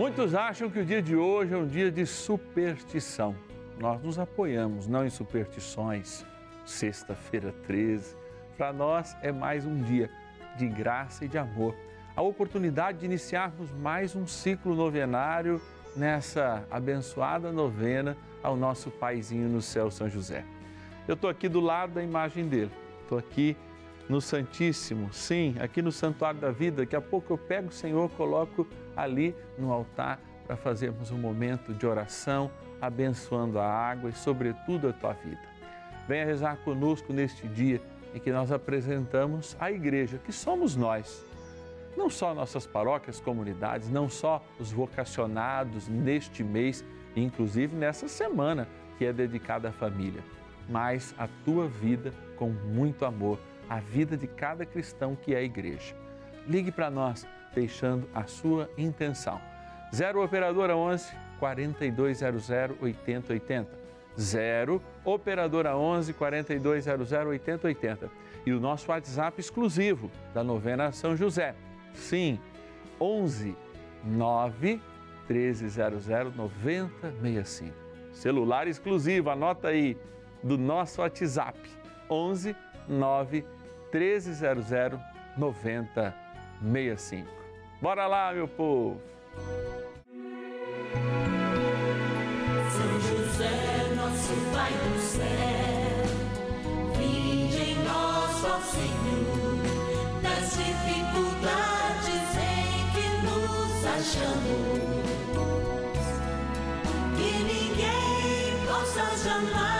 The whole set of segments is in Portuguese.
Muitos acham que o dia de hoje é um dia de superstição. Nós nos apoiamos não em superstições. Sexta-feira 13, para nós é mais um dia de graça e de amor. A oportunidade de iniciarmos mais um ciclo novenário nessa abençoada novena ao nosso paizinho no céu, São José. Eu estou aqui do lado da imagem dele, estou aqui no Santíssimo, sim, aqui no Santuário da Vida. Daqui a pouco eu pego o Senhor, coloco ali no altar para fazermos um momento de oração, abençoando a água e, sobretudo, a tua vida. Venha rezar conosco neste dia em que nós apresentamos a igreja, que somos nós. Não só nossas paróquias, comunidades, não só os vocacionados neste mês, inclusive nessa semana que é dedicada à família, mas a tua vida com muito amor, a vida de cada cristão que é a igreja. Ligue para nós deixando a sua intenção. 0 Operadora 11 4200 8080. 0 Operadora 11 4200 8080. E o nosso WhatsApp exclusivo da novena São José. Sim, 11 9 1300 9065. Celular exclusivo, anota aí, do nosso WhatsApp. 11 9 1300 9065. Bora lá, meu povo! São José, nosso Pai do céu, vinde em nós, ó Senhor, nas dificuldades em que nos achamos. Que ninguém possa jamais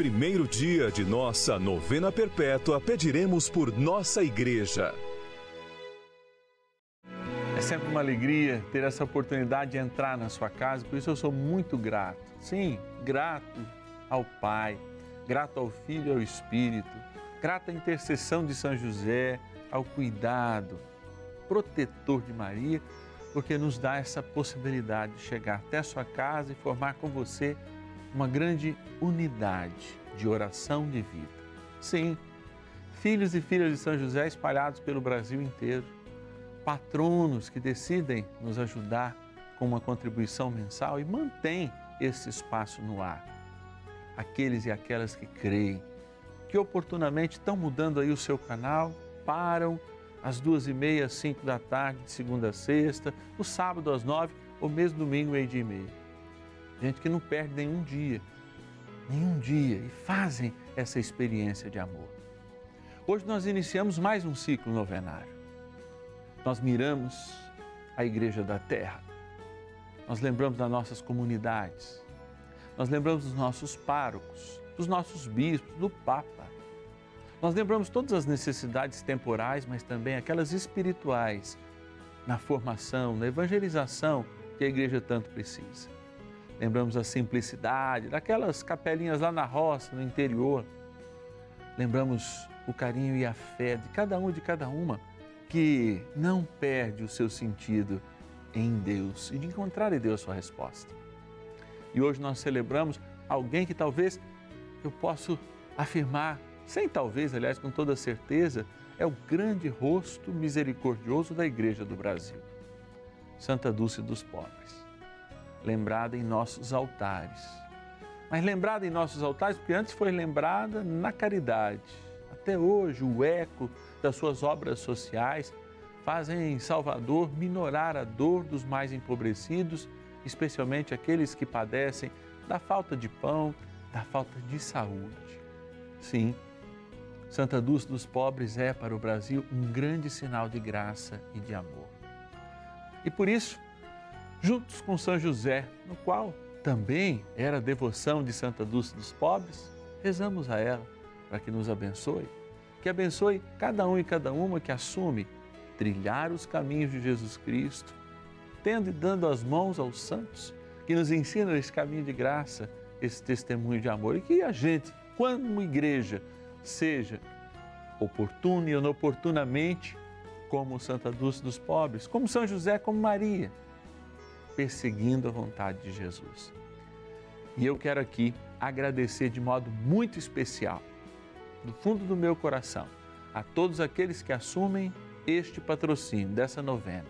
primeiro dia de nossa novena perpétua, pediremos por nossa igreja. É sempre uma alegria ter essa oportunidade de entrar na sua casa, por isso eu sou muito grato. Sim, grato ao Pai, grato ao Filho e ao Espírito, grato à intercessão de São José, ao cuidado protetor de Maria, porque nos dá essa possibilidade de chegar até a sua casa e formar com você uma grande unidade de oração de vida. Sim, filhos e filhas de São José espalhados pelo Brasil inteiro, patronos que decidem nos ajudar com uma contribuição mensal e mantém esse espaço no ar. Aqueles e aquelas que creem, que oportunamente estão mudando aí o seu canal, param às duas e meia, cinco da tarde, de segunda a sexta, o sábado às nove, ou mesmo domingo, meio dia e meio. Gente que não perde nenhum dia, nenhum dia, e fazem essa experiência de amor. Hoje nós iniciamos mais um ciclo novenário. Nós miramos a Igreja da Terra, nós lembramos das nossas comunidades, nós lembramos dos nossos párocos, dos nossos bispos, do Papa. Nós lembramos todas as necessidades temporais, mas também aquelas espirituais, na formação, na evangelização que a igreja tanto precisa. Lembramos a simplicidade daquelas capelinhas lá na roça, no interior. Lembramos o carinho e a fé de cada um e de cada uma que não perde o seu sentido em Deus e de encontrar em Deus sua resposta. E hoje nós celebramos alguém que talvez eu possa afirmar, sem talvez, aliás, com toda certeza, é o grande rosto misericordioso da Igreja do Brasil. Santa Dulce dos Pobres, lembrada em nossos altares. Mas lembrada em nossos altares porque antes foi lembrada na caridade. Até hoje, o eco das suas obras sociais fazem em Salvador minorar a dor dos mais empobrecidos, especialmente aqueles que padecem da falta de pão, da falta de saúde. Sim, Santa Dulce dos Pobres é para o Brasil um grande sinal de graça e de amor. E por isso, juntos com São José, no qual também era devoção de Santa Dulce dos Pobres, rezamos a ela para que nos abençoe, que abençoe cada um e cada uma que assume trilhar os caminhos de Jesus Cristo, tendo e dando as mãos aos santos que nos ensinam esse caminho de graça, esse testemunho de amor e que a gente, como igreja, seja oportuna e inoportunamente como Santa Dulce dos pobres, como São José, como Maria, perseguindo a vontade de Jesus. E eu quero aqui agradecer de modo muito especial, do fundo do meu coração, a todos aqueles que assumem este patrocínio dessa novena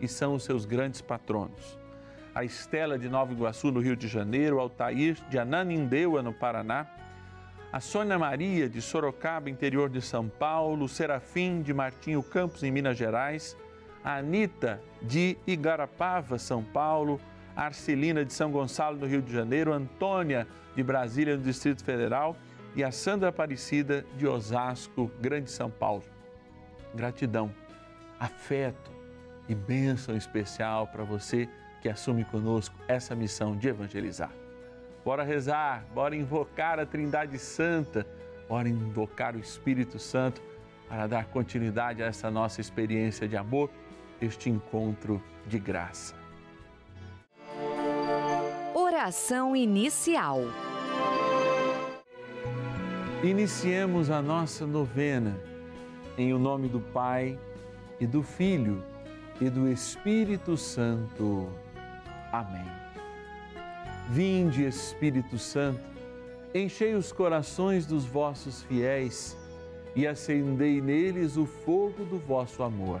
e são os seus grandes patronos. A Estela de Nova Iguaçu, no Rio de Janeiro, Altair de Ananindeua, no Paraná, a Sônia Maria de Sorocaba, interior de São Paulo, Serafim de Martinho Campos, em Minas Gerais, Anita de Igarapava, São Paulo, Arcelina de São Gonçalo, no Rio de Janeiro, Antônia de Brasília, no Distrito Federal e a Sandra Aparecida de Osasco, Grande São Paulo. Gratidão, afeto e bênção especial para você que assume conosco essa missão de evangelizar. Bora rezar, bora invocar a Trindade Santa, bora invocar o Espírito Santo para dar continuidade a essa nossa experiência de amor, este encontro de graça. Oração inicial. Iniciemos a nossa novena em o nome do Pai e do Filho e do Espírito Santo. Amém. Vinde, Espírito Santo, enchei os corações dos vossos fiéis e acendei neles o fogo do vosso amor.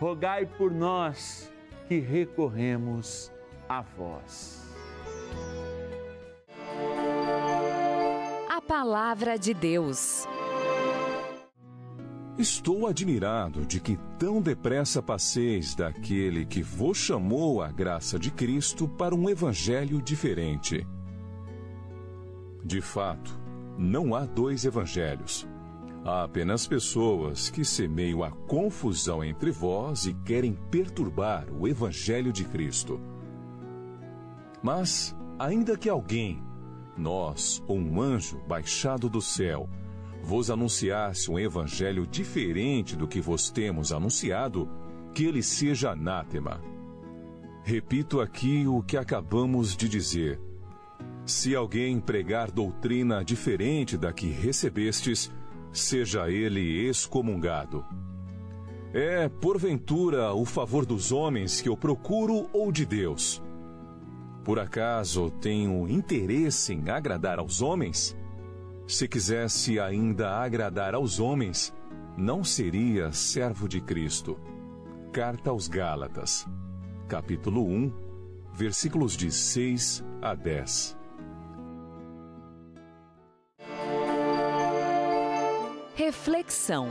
rogai por nós que recorremos a vós. A palavra de Deus. Estou admirado de que tão depressa passeis daquele que vos chamou à graça de Cristo para um evangelho diferente. De fato, não há dois evangelhos. Há apenas pessoas que semeiam a confusão entre vós e querem perturbar o evangelho de Cristo. Mas, ainda que alguém, nós ou um anjo baixado do céu, vos anunciasse um evangelho diferente do que vos temos anunciado, que ele seja anátema. Repito aqui o que acabamos de dizer. Se alguém pregar doutrina diferente da que recebestes, seja ele excomungado. É, porventura, o favor dos homens que eu procuro ou de Deus? Por acaso tenho interesse em agradar aos homens? Se quisesse ainda agradar aos homens, não seria servo de Cristo. Carta aos Gálatas, capítulo 1, versículos de 6 a 10. Reflexão.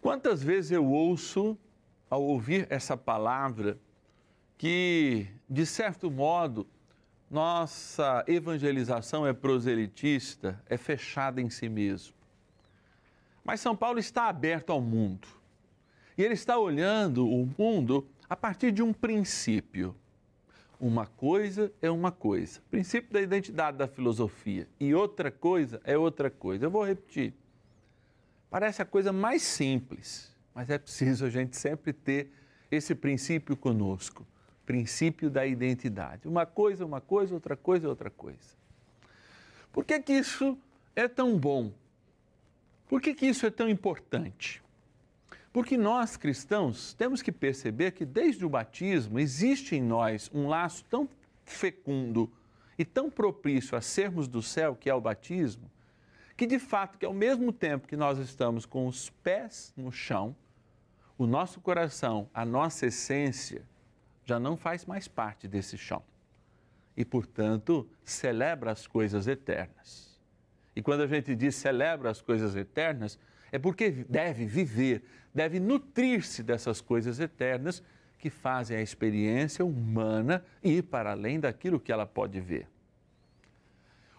Quantas vezes eu ouço, ao ouvir essa palavra, que, de certo modo, nossa evangelização é proselitista, é fechada em si mesmo. Mas São Paulo está aberto ao mundo. E ele está olhando o mundo a partir de um princípio. Uma coisa é uma coisa. Princípio da identidade da filosofia. E outra coisa é outra coisa. Eu vou repetir. Parece a coisa mais simples, mas é preciso a gente sempre ter esse princípio conosco princípio da identidade. Uma coisa, uma coisa, outra coisa, outra coisa. Por que, que isso é tão bom? Por que, que isso é tão importante? Porque nós cristãos temos que perceber que desde o batismo existe em nós um laço tão fecundo e tão propício a sermos do céu, que é o batismo, que de fato, que ao mesmo tempo que nós estamos com os pés no chão, o nosso coração, a nossa essência, já não faz mais parte desse chão. E, portanto, celebra as coisas eternas. E quando a gente diz celebra as coisas eternas, é porque deve viver, deve nutrir-se dessas coisas eternas que fazem a experiência humana ir para além daquilo que ela pode ver.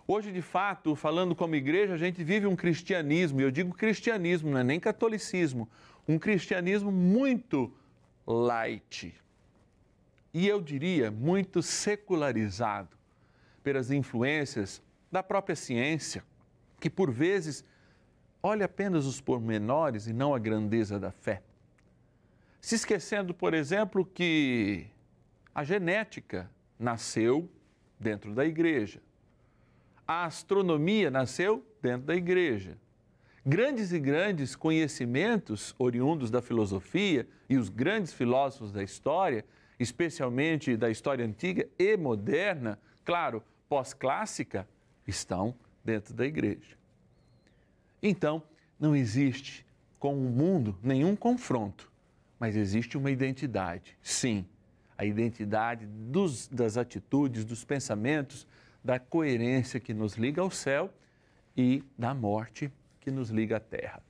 Hoje, de fato, falando como igreja, a gente vive um cristianismo, e eu digo cristianismo, não é nem catolicismo, um cristianismo muito light, e eu diria muito secularizado pelas influências da própria ciência, que por vezes olha apenas os pormenores e não a grandeza da fé. Se esquecendo, por exemplo, que a genética nasceu dentro da igreja, a astronomia nasceu dentro da igreja. Grandes e grandes conhecimentos oriundos da filosofia e os grandes filósofos da história especialmente da história antiga e moderna, claro, pós-clássica, estão dentro da igreja. Então, não existe com o mundo nenhum confronto, mas existe uma identidade. Sim, a identidade dos, das atitudes, dos pensamentos, da coerência que nos liga ao céu e da morte que nos liga à terra.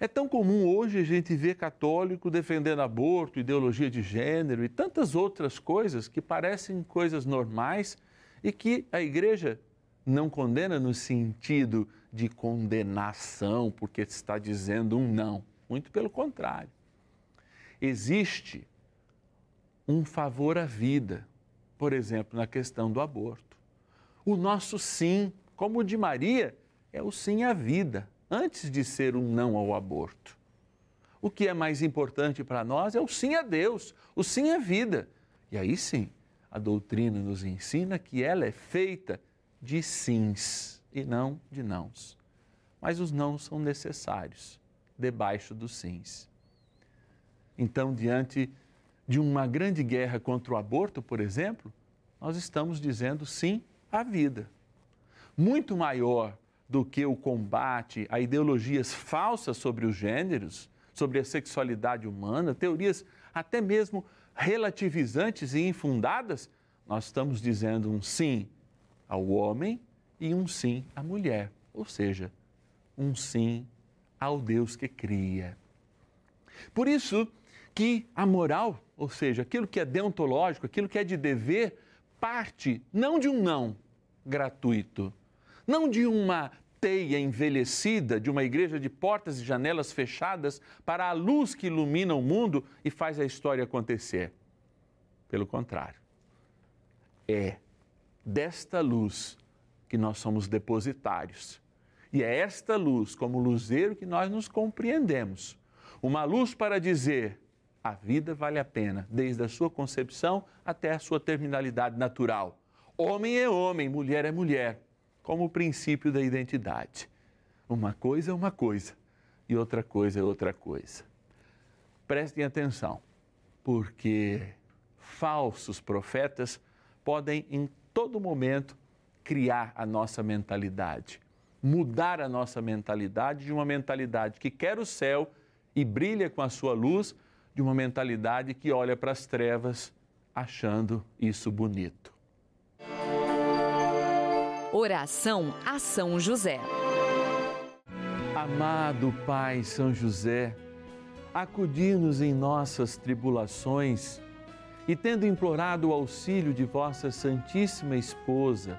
É tão comum hoje a gente ver católico defendendo aborto, ideologia de gênero e tantas outras coisas que parecem coisas normais e que a igreja não condena no sentido de condenação, porque está dizendo um não. Muito pelo contrário. Existe um favor à vida, por exemplo, na questão do aborto. O nosso sim, como o de Maria, é o sim à vida antes de ser um não ao aborto. O que é mais importante para nós é o sim a Deus, o sim à vida. E aí sim, a doutrina nos ensina que ela é feita de sims e não de nãos. Mas os não são necessários debaixo dos sims. Então, diante de uma grande guerra contra o aborto, por exemplo, nós estamos dizendo sim à vida. Muito maior do que o combate a ideologias falsas sobre os gêneros, sobre a sexualidade humana, teorias até mesmo relativizantes e infundadas, nós estamos dizendo um sim ao homem e um sim à mulher, ou seja, um sim ao Deus que cria. Por isso que a moral, ou seja, aquilo que é deontológico, aquilo que é de dever, parte não de um não gratuito, não de uma teia envelhecida, de uma igreja de portas e janelas fechadas para a luz que ilumina o mundo e faz a história acontecer. Pelo contrário, é desta luz que nós somos depositários. E é esta luz, como luzeiro, que nós nos compreendemos. Uma luz para dizer: a vida vale a pena, desde a sua concepção até a sua terminalidade natural. Homem é homem, mulher é mulher, como o princípio da identidade. Uma coisa é uma coisa e outra coisa é outra coisa. Prestem atenção, porque falsos profetas podem em todo momento criar a nossa mentalidade, mudar a nossa mentalidade de uma mentalidade que quer o céu e brilha com a sua luz, de uma mentalidade que olha para as trevas achando isso bonito. Oração a São José. Amado Pai São José, acudir-nos em nossas tribulações e, tendo implorado o auxílio de vossa Santíssima Esposa,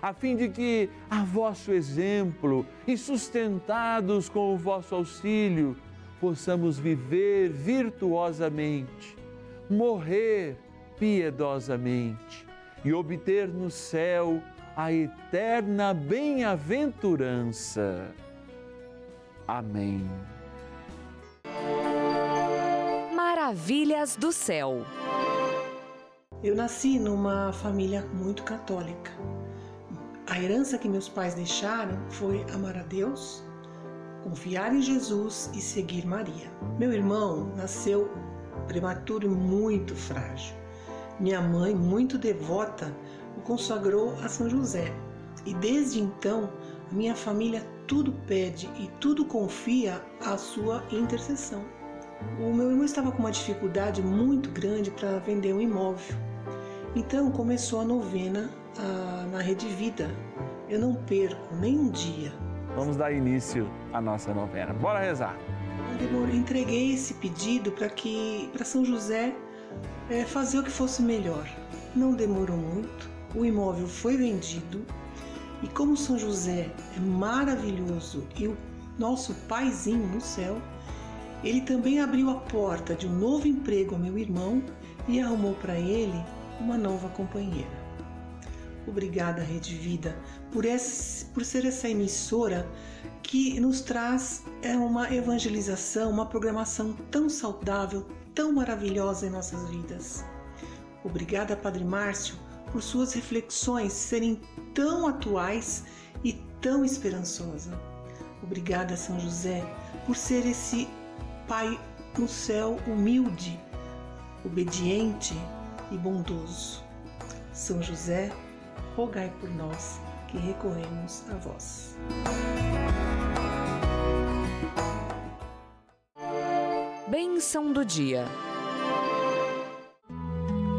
a fim de que, a vosso exemplo e sustentados com o vosso auxílio, possamos viver virtuosamente, morrer piedosamente e obter no céu a eterna bem-aventurança. Amém. Maravilhas do céu. Eu nasci numa família muito católica. A herança que meus pais deixaram foi amar a Deus, confiar em Jesus e seguir Maria. Meu irmão nasceu prematuro e muito frágil. Minha mãe, muito devota, o consagrou a São José. E desde então, minha família tudo pede e tudo confia à sua intercessão. O meu irmão estava com uma dificuldade muito grande para vender um imóvel então começou a novena a, na Rede Vida. Eu não perco nem um dia. Vamos dar início à nossa novena. Bora rezar. Eu entreguei esse pedido para que para São José é, fazer o que fosse melhor. Não demorou muito. O imóvel foi vendido e como São José é maravilhoso e o nosso paizinho no céu, ele também abriu a porta de um novo emprego ao meu irmão e arrumou para ele uma nova companheira. Obrigada, Rede Vida, por, esse, por ser essa emissora que nos traz é, uma evangelização, uma programação tão saudável, tão maravilhosa em nossas vidas. Obrigada, Padre Márcio, por suas reflexões serem tão atuais e tão esperançosa. Obrigada, São José, por ser esse Pai no céu humilde, obediente, e bondoso. São José, rogai por nós que recorremos a vós. Bênção do dia.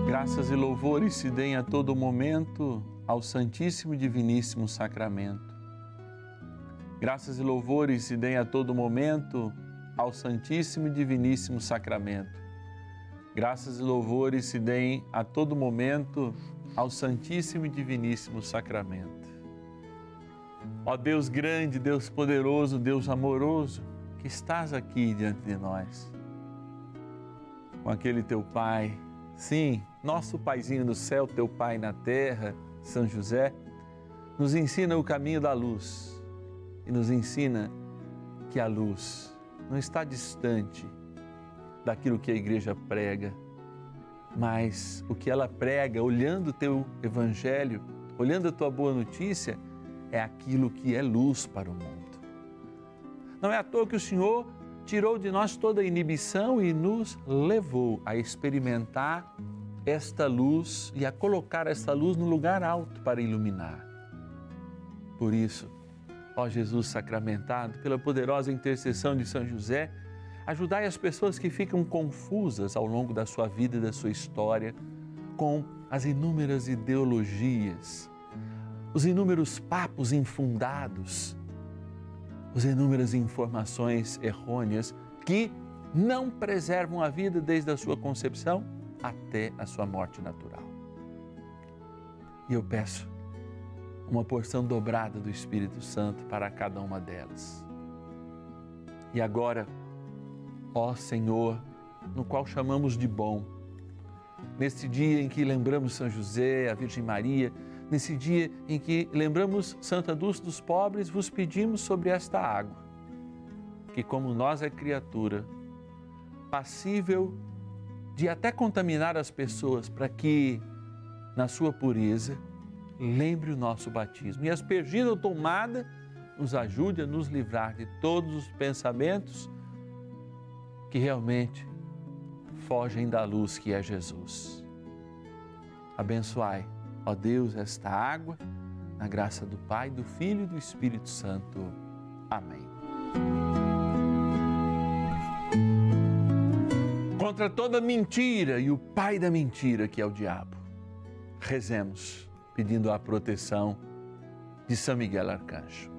Graças e louvores se deem a todo momento ao Santíssimo e Diviníssimo Sacramento. Graças e louvores se deem a todo momento ao Santíssimo e Diviníssimo Sacramento. Graças e louvores se deem a todo momento ao Santíssimo e Diviníssimo Sacramento. Ó Deus grande, Deus poderoso, Deus amoroso, que estás aqui diante de nós, com aquele teu Pai, sim, nosso Paizinho no céu, teu Pai na terra, São José, nos ensina o caminho da luz e nos ensina que a luz não está distante daquilo que a igreja prega, mas o que ela prega, olhando o teu evangelho, olhando a tua boa notícia, é aquilo que é luz para o mundo. Não é à toa que o Senhor tirou de nós toda a inibição e nos levou a experimentar esta luz e a colocar esta luz no lugar alto para iluminar. Por isso, ó Jesus sacramentado, pela poderosa intercessão de São José, ajudai as pessoas que ficam confusas ao longo da sua vida e da sua história com as inúmeras ideologias, os inúmeros papos infundados, as inúmeras informações errôneas que não preservam a vida desde a sua concepção até a sua morte natural. E eu peço uma porção dobrada do Espírito Santo para cada uma delas. E agora, ó Senhor, no qual chamamos de bom, neste dia em que lembramos São José, a Virgem Maria, nesse dia em que lembramos Santa Dulce dos pobres, vos pedimos sobre esta água, que como nós é criatura, passível de até contaminar as pessoas, para que, na sua pureza, lembre o nosso batismo. E aspergida ou tomada nos ajude a nos livrar de todos os pensamentos que realmente fogem da luz que é Jesus. Abençoai, ó Deus, esta água, na graça do Pai, do Filho e do Espírito Santo. Amém. Contra toda mentira e o pai da mentira, que é o diabo, rezemos pedindo a proteção de São Miguel Arcanjo.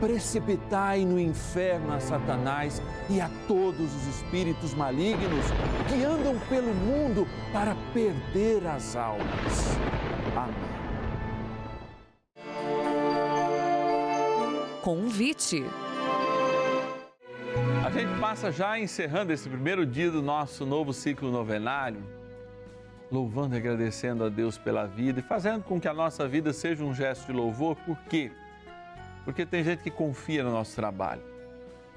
precipitai no inferno a Satanás e a todos os espíritos malignos que andam pelo mundo para perder as almas. Amém. Convite. A gente passa já encerrando esse primeiro dia do nosso novo ciclo novenário, louvando e agradecendo a Deus pela vida e fazendo com que a nossa vida seja um gesto de louvor, por quê? Porque tem gente que confia no nosso trabalho,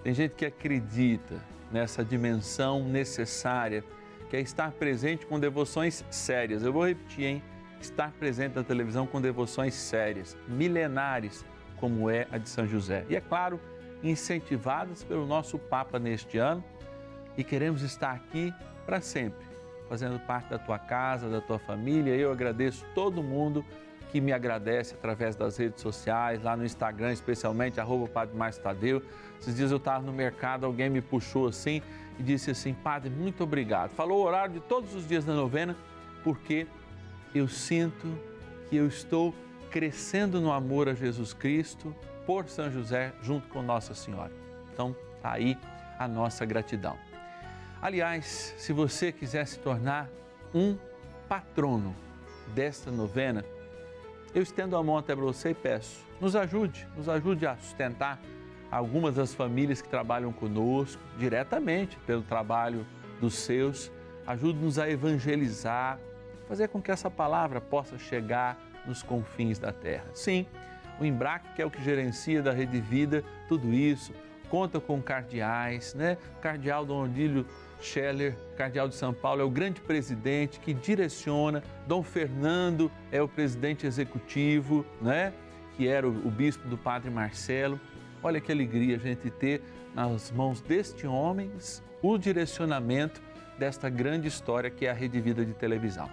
tem gente que acredita nessa dimensão necessária, que é estar presente com devoções sérias. Eu vou repetir, hein? Estar presente na televisão com devoções sérias, milenares, como é a de São José. E é claro, incentivadas pelo nosso Papa neste ano, e queremos estar aqui para sempre, fazendo parte da tua casa, da tua família. Eu agradeço todo mundo que me agradece através das redes sociais, lá no Instagram, especialmente, arroba Padre Márcio Tadeu. Esses dias eu estava no mercado, alguém me puxou assim e disse assim, Padre, muito obrigado. Falou o horário de todos os dias da novena, porque eu sinto que eu estou crescendo no amor a Jesus Cristo por São José, junto com Nossa Senhora. Então, tá aí a nossa gratidão. Aliás, se você quiser se tornar um patrono desta novena, eu estendo a mão até você e peço, nos ajude, nos ajude a sustentar algumas das famílias que trabalham conosco diretamente pelo trabalho dos seus. Ajude-nos a evangelizar, fazer com que essa palavra possa chegar nos confins da terra. Sim, o Embrac, que é o que gerencia da Rede Vida, tudo isso, conta com cardeais, né? Cardeal Dom Odílio Scheller, cardeal de São Paulo, é o grande presidente que direciona. Dom Fernando é o presidente executivo, né? Que era o, o bispo do Padre Marcelo. Olha que alegria a gente ter nas mãos deste homem o direcionamento desta grande história que é a Rede Vida de televisão.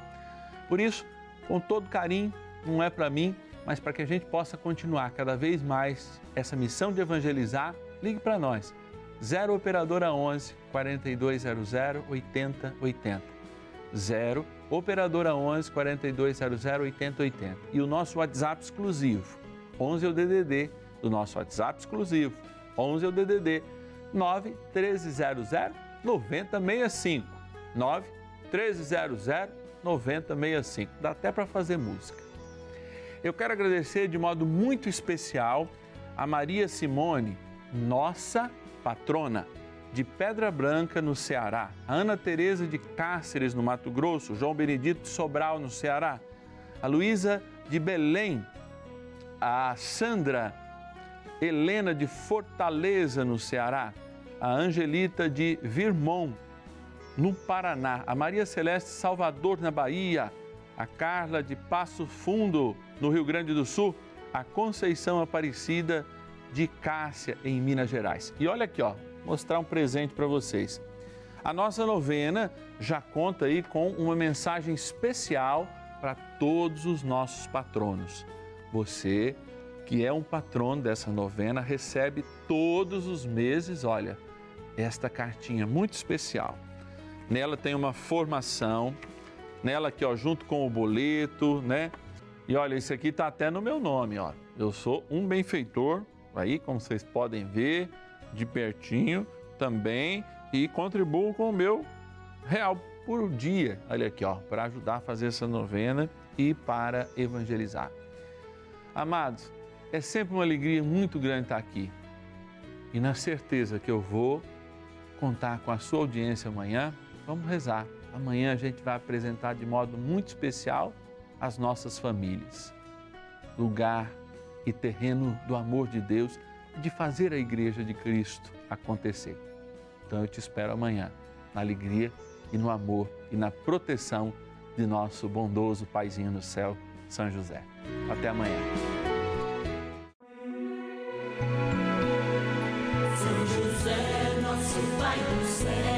Por isso, com todo carinho, não é para mim, mas para que a gente possa continuar cada vez mais essa missão de evangelizar, ligue para nós. 0 operadora 11 4200 8080. 0 operadora 11 4200 8080. E o nosso WhatsApp exclusivo. 11 é o DDD do nosso WhatsApp exclusivo. 11 é o DDD 9 1300 9065. 9 1300 9065. Dá até para fazer música. Eu quero agradecer de modo muito especial a Maria Simone, nossa patrona, de Pedra Branca, no Ceará, Ana Tereza de Cáceres, no Mato Grosso, João Benedito Sobral, no Ceará, a Luísa de Belém, a Sandra Helena de Fortaleza, no Ceará, a Angelita de Virmont, no Paraná, a Maria Celeste Salvador, na Bahia, a Carla de Passo Fundo, no Rio Grande do Sul, a Conceição Aparecida de Cássia, em Minas Gerais. E olha aqui, ó, mostrar um presente para vocês. A nossa novena já conta aí com uma mensagem especial para todos os nossos patronos. Você que é um patrono dessa novena recebe todos os meses, olha, esta cartinha muito especial. Nela tem uma formação, nela aqui, ó, junto com o boleto, né? E olha, isso aqui tá até no meu nome, ó. Eu sou um benfeitor, aí, como vocês podem ver, de pertinho também, e contribuo com o meu real por dia, olha aqui, ó, para ajudar a fazer essa novena e para evangelizar. Amados, é sempre uma alegria muito grande estar aqui. E na certeza que eu vou contar com a sua audiência amanhã, vamos rezar. Amanhã a gente vai apresentar de modo muito especial as nossas famílias. Lugar e terreno do amor de Deus e de fazer a igreja de Cristo acontecer. Então eu te espero amanhã, na alegria e no amor e na proteção de nosso bondoso Paizinho no céu, São José. Até amanhã. São José, nosso Pai do céu,